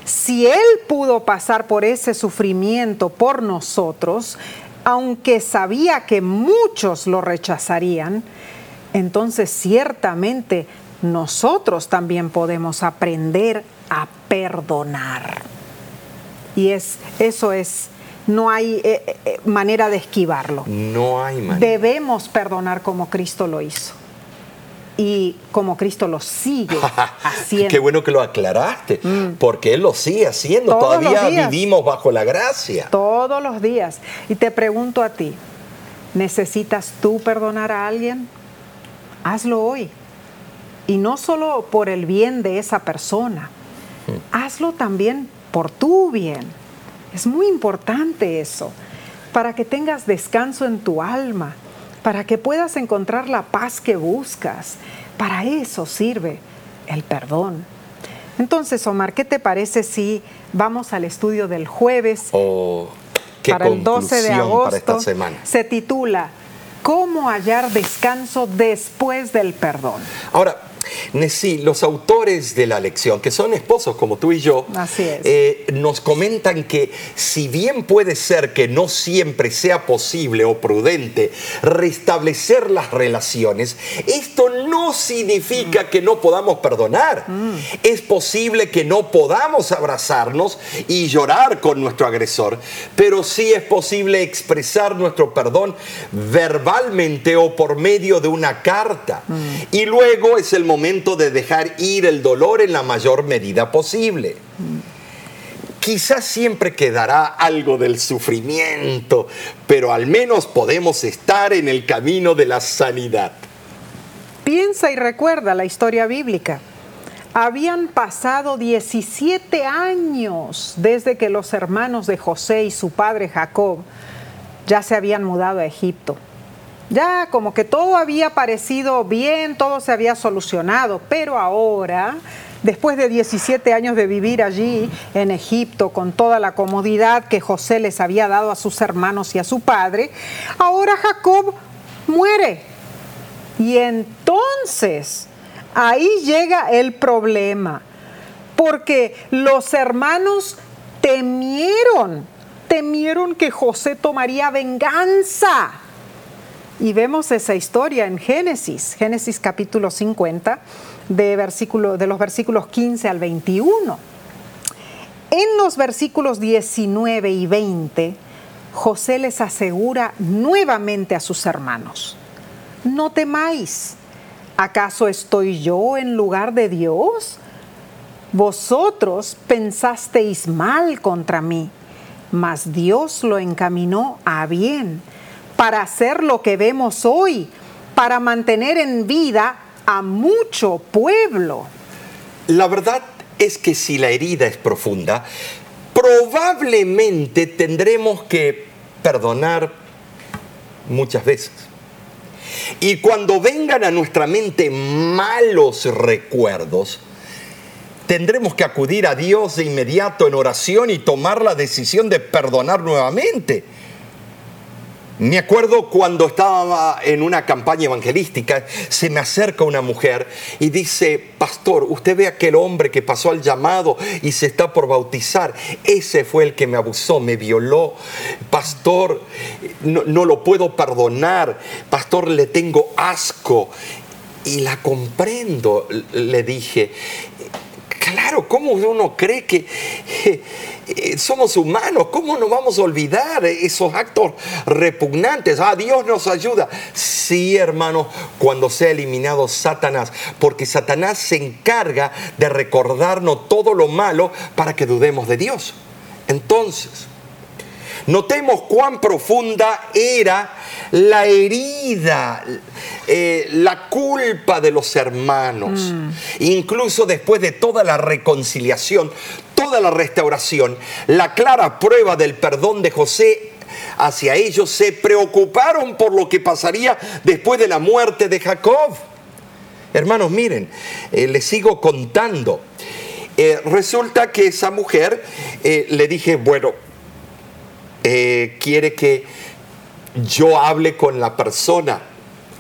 Si Él pudo pasar por ese sufrimiento por nosotros, aunque sabía que muchos lo rechazarían, entonces ciertamente nosotros también podemos aprender a perdonar. Y es, eso es, no hay eh, eh, manera de esquivarlo. No hay manera. Debemos perdonar como Cristo lo hizo. Y como Cristo lo sigue haciendo. Qué bueno que lo aclaraste, porque Él lo sigue haciendo. Todos Todavía vivimos bajo la gracia. Todos los días. Y te pregunto a ti, ¿necesitas tú perdonar a alguien? Hazlo hoy. Y no solo por el bien de esa persona, hazlo también por tu bien. Es muy importante eso, para que tengas descanso en tu alma, para que puedas encontrar la paz que buscas. Para eso sirve el perdón. Entonces, Omar, ¿qué te parece si vamos al estudio del jueves Oh, qué para el 12 de agosto? para esta semana. Se titula ¿Cómo hallar descanso después del perdón? Ahora, Nesí, los autores de la lección, que son esposos como tú y yo, Así es. eh, nos comentan que si bien puede ser que no siempre sea posible o prudente restablecer las relaciones, esto no significa que no podamos perdonar. Es posible que no podamos abrazarnos y llorar con nuestro agresor, pero sí es posible expresar nuestro perdón verbalmente o por medio de una carta. Y luego es el momento de dejar ir el dolor en la mayor medida posible. Quizás siempre quedará algo del sufrimiento, pero al menos podemos estar en el camino de la sanidad. Piensa y recuerda la historia bíblica. Habían pasado 17 años desde que los hermanos de José y su padre Jacob ya se habían mudado a Egipto. Ya como que todo había parecido bien, todo se había solucionado, pero ahora, después de 17 años de vivir allí en Egipto con toda la comodidad que José les había dado a sus hermanos y a su padre, ahora Jacob muere. Y entonces ahí llega el problema, porque los hermanos temieron, temieron que José tomaría venganza. Y vemos esa historia en Génesis, Génesis capítulo 50, de, versículo, de los versículos 15 al 21. En los versículos 19 y 20, José les asegura nuevamente a sus hermanos, no temáis, ¿acaso estoy yo en lugar de Dios? Vosotros pensasteis mal contra mí, mas Dios lo encaminó a bien para hacer lo que vemos hoy, para mantener en vida a mucho pueblo. La verdad es que si la herida es profunda, probablemente tendremos que perdonar muchas veces. Y cuando vengan a nuestra mente malos recuerdos, tendremos que acudir a Dios de inmediato en oración y tomar la decisión de perdonar nuevamente. Me acuerdo cuando estaba en una campaña evangelística, se me acerca una mujer y dice, pastor, usted ve aquel hombre que pasó al llamado y se está por bautizar. Ese fue el que me abusó, me violó. Pastor, no, no lo puedo perdonar. Pastor, le tengo asco. Y la comprendo, le dije. Claro, ¿cómo uno cree que eh, somos humanos? ¿Cómo nos vamos a olvidar esos actos repugnantes? Ah, Dios nos ayuda. Sí, hermanos, cuando sea eliminado Satanás, porque Satanás se encarga de recordarnos todo lo malo para que dudemos de Dios. Entonces, Notemos cuán profunda era la herida, eh, la culpa de los hermanos. Incluso después de toda la reconciliación, toda la restauración, la clara prueba del perdón de José hacia ellos, se preocuparon por lo que pasaría después de la muerte de Jacob. Hermanos, miren, eh, les sigo contando. Eh, resulta que esa mujer le dije, bueno, eh, quiere que yo hable con la persona.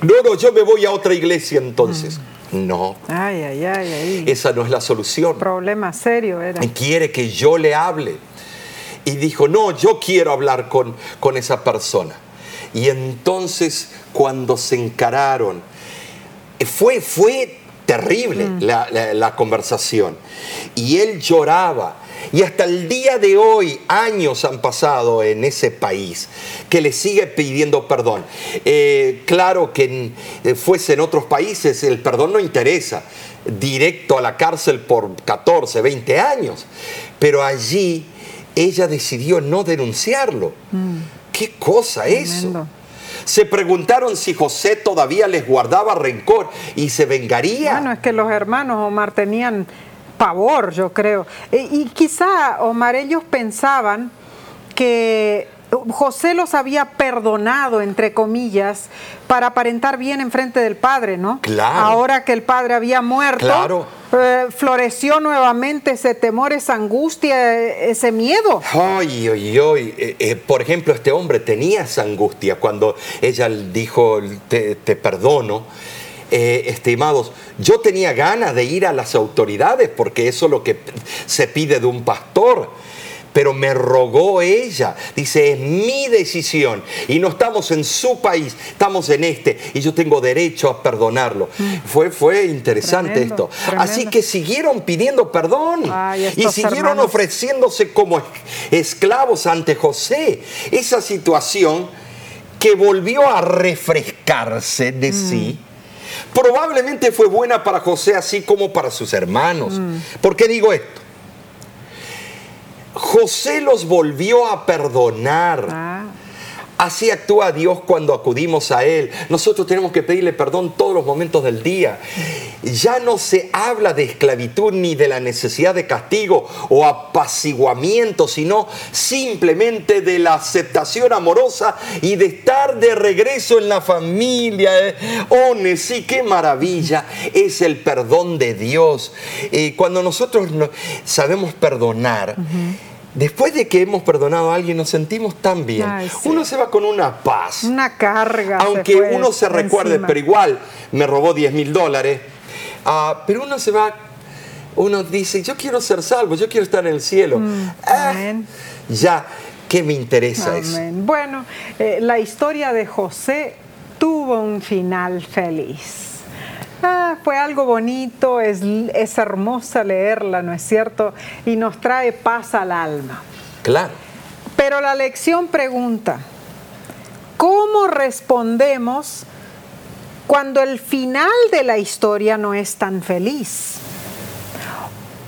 No, no, yo me voy a otra iglesia entonces. Mm. No. Ay, ay, ay, ay. Esa no es la solución. Problema serio era. Quiere que yo le hable. Y dijo, no, yo quiero hablar con, con esa persona. Y entonces cuando se encararon, fue, fue terrible mm. la, la conversación. Y él lloraba y hasta el día de hoy, años han pasado en ese país que le sigue pidiendo perdón. Eh, claro que eh, fuese en otros países, el perdón no interesa. Directo a la cárcel por 14, 20 años. Pero allí ella decidió no denunciarlo. Mm. ¿Qué cosa eso? Se preguntaron si José todavía les guardaba rencor y se vengaría. Bueno, es que los hermanos Omar tenían pavor, yo creo. E, y quizá, Omar, ellos pensaban que José los había perdonado, entre comillas, para aparentar bien en frente del padre, ¿no? Claro. Ahora que el padre había muerto, claro. Eh, floreció nuevamente ese temor, esa angustia, ese miedo. Ay, ay, ay. Eh, eh, por ejemplo, este hombre tenía esa angustia cuando ella dijo, te, te perdono. Estimados, yo tenía ganas de ir a las autoridades porque eso es lo que se pide de un pastor. Pero me rogó ella. Dice, es mi decisión. Y no estamos en su país, estamos en este. Y yo tengo derecho a perdonarlo. Mm. Fue, fue interesante esto. Así que siguieron pidiendo perdón. y siguieron ofreciéndose como esclavos ante José. Esa situación que volvió a refrescarse de mm. sí probablemente fue buena para José así como para sus hermanos. Mm. ¿Por qué digo esto? José los volvió a perdonar. Ah. Así actúa Dios cuando acudimos a Él. Nosotros tenemos que pedirle perdón todos los momentos del día. Ya no se habla de esclavitud ni de la necesidad de castigo o apaciguamiento, sino simplemente de la aceptación amorosa y de estar de regreso en la familia. Oh, sí, qué maravilla es el perdón de Dios. Eh, cuando nosotros sabemos perdonar, después de que hemos perdonado a alguien, nos sentimos tan bien. Uno se va con una paz. Una carga. Aunque uno se recuerde, pero igual me robó 10 mil dólares. Ah, pero uno se va uno dice, yo quiero ser salvo, yo quiero estar en el cielo. Mm, Ah, ya, ¿qué me interesa eso? Amén. Bueno, eh, la historia de José tuvo un final feliz. Ah, fue algo bonito, es, es hermosa leerla, ¿no es cierto? Y nos trae paz al alma. Claro. Pero la lección pregunta, ¿cómo respondemos cuando el final de la historia no es tan feliz?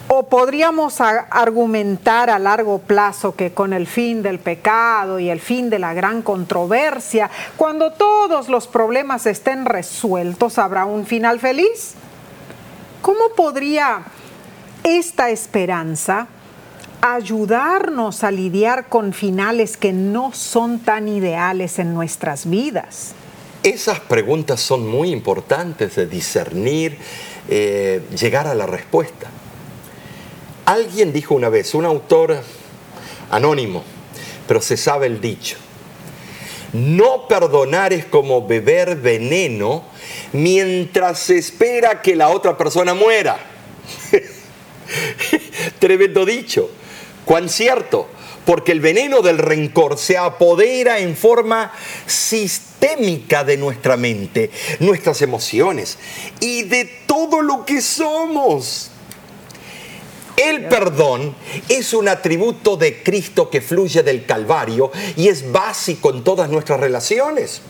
O podríamos argumentar a largo plazo que con el fin del pecado y el fin de la gran controversia, cuando todos los problemas estén resueltos, habrá un final feliz. ¿Cómo podría esta esperanza ayudarnos a lidiar con finales que no son tan ideales en nuestras vidas? Esas preguntas son muy importantes de discernir, eh, llegar a la respuesta. Alguien dijo una vez, un autor anónimo, pero se sabe el dicho, no perdonar es como beber veneno mientras se espera que la otra persona muera. Tremendo dicho. Cuán cierto, porque el veneno del rencor se apodera en forma sistémica de nuestra mente, nuestras emociones y de todo lo que somos. El perdón es un atributo de Cristo que fluye del Calvario y es básico en todas nuestras relaciones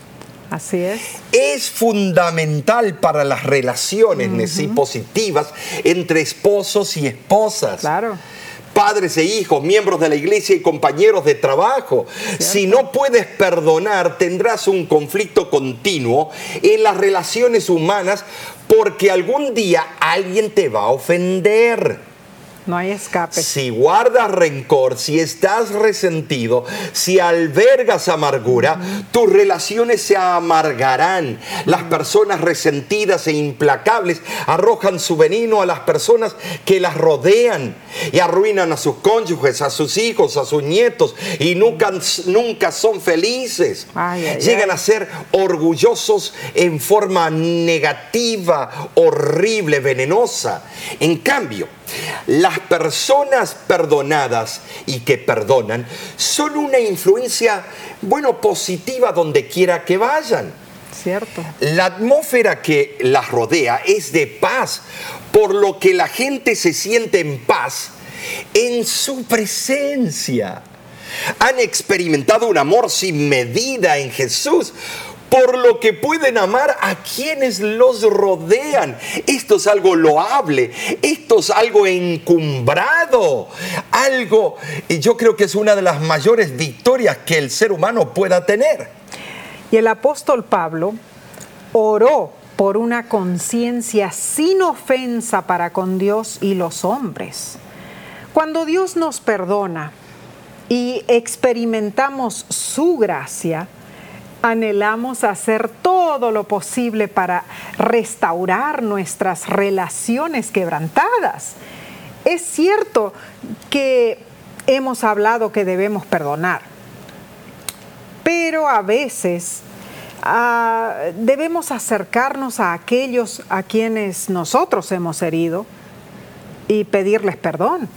Así es. es fundamental para las relaciones positivas entre esposos y esposas. Claro. Padres e hijos, miembros de la iglesia y compañeros de trabajo. Si no puedes perdonar, tendrás un conflicto continuo en las relaciones humanas porque algún día alguien te va a ofender. No hay escape. Si guardas rencor, si estás resentido, si albergas amargura, tus relaciones se amargarán. Las personas resentidas e implacables arrojan su veneno a las personas que las rodean y arruinan a sus cónyuges, a sus hijos, a sus nietos y nunca, nunca son felices. Ay, ay, Llegan ay. a ser orgullosos en forma negativa, horrible, venenosa. En cambio, las personas perdonadas y que perdonan son una influencia, bueno, positiva donde quiera que vayan. Cierto. La atmósfera que las rodea es de paz, por lo que la gente se siente en paz en su presencia. Han experimentado un amor sin medida en Jesús, por lo que pueden amar a quienes los rodean. Esto es algo loable, esto es algo encumbrado, algo, y yo creo que es una de las mayores victorias que el ser humano pueda tener. Y el apóstol Pablo oró por una conciencia sin ofensa para con Dios y los hombres. Cuando Dios nos perdona y experimentamos su gracia, anhelamos hacer todo lo posible para restaurar nuestras relaciones quebrantadas. Es cierto que hemos hablado que debemos perdonar, pero a veces ah, debemos acercarnos a aquellos a quienes nosotros hemos herido y pedirles perdón.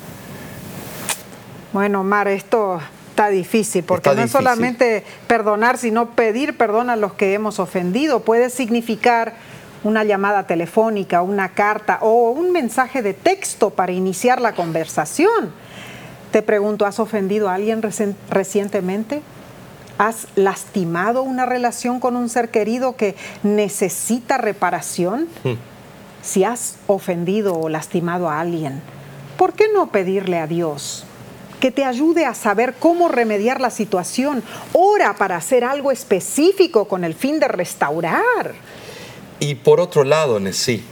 Bueno, Mar, esto está difícil porque Está no es solamente perdonar, sino pedir perdón a los que hemos ofendido. Puede significar una llamada telefónica, una carta o un mensaje de texto para iniciar la conversación. Te pregunto, ¿has ofendido a alguien recientemente? ¿Has lastimado una relación con un ser querido que necesita reparación? Si has ofendido o lastimado a alguien, ¿por qué no pedirle a Dios que te ayude a saber cómo remediar la situación? Ora para hacer algo específico con el fin de restaurar. Y por otro lado, Nesí,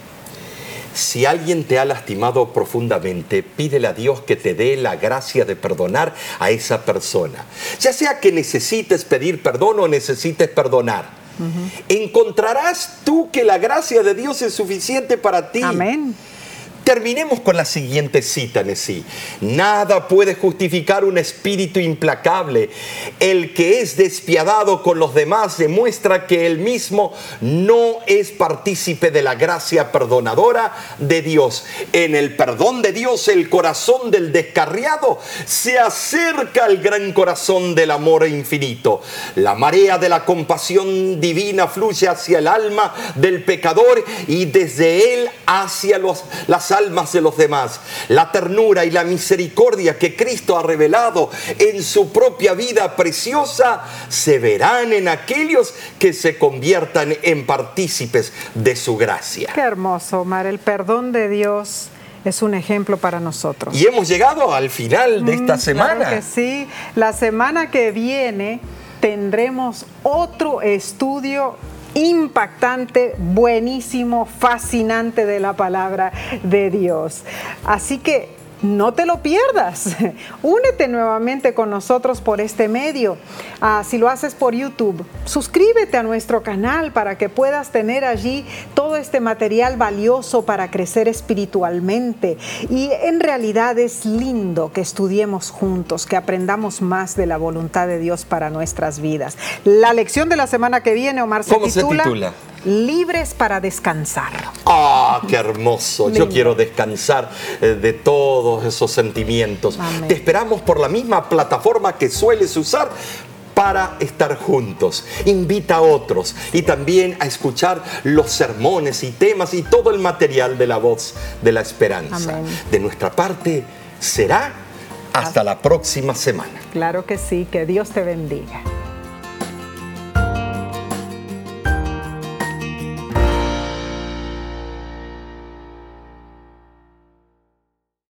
si alguien te ha lastimado profundamente, pídele a Dios que te dé la gracia de perdonar a esa persona. Ya sea que necesites pedir perdón o necesites perdonar. Encontrarás tú que la gracia de Dios es suficiente para ti. Amén. Terminemos con la siguiente cita, Nesí. Nada puede justificar un espíritu implacable. El que es despiadado con los demás demuestra que él mismo no es partícipe de la gracia perdonadora de Dios. En el perdón de Dios, el corazón del descarriado se acerca al gran corazón del amor infinito. La marea de la compasión divina fluye hacia el alma del pecador y desde él hacia los, las almas de los demás. La ternura y la misericordia que Cristo ha revelado en su propia vida preciosa se verán en aquellos que se conviertan en partícipes de su gracia. Qué hermoso, Omar. El perdón de Dios es un ejemplo para nosotros. Y hemos llegado al final de esta Mm, semana. Claro que sí. La semana que viene tendremos otro estudio impactante, buenísimo, fascinante de la palabra de Dios. Así que no te lo pierdas. Únete nuevamente con nosotros por este medio. Ah, si lo haces por YouTube, suscríbete a nuestro canal para que puedas tener allí todo este material valioso para crecer espiritualmente. Y en realidad es lindo que estudiemos juntos, que aprendamos más de la voluntad de Dios para nuestras vidas. La lección de la semana que viene, Omar, se ¿Cómo se titula, titula? Libres para descansar. Ah, qué hermoso. Yo quiero descansar eh, de todos esos sentimientos. Amén. Te esperamos por la misma plataforma que sueles usar para estar juntos. Invita a otros y también a escuchar los sermones y temas y todo el material de la voz de la esperanza. Amén. De nuestra parte será hasta la próxima semana. Claro que sí, que Dios te bendiga.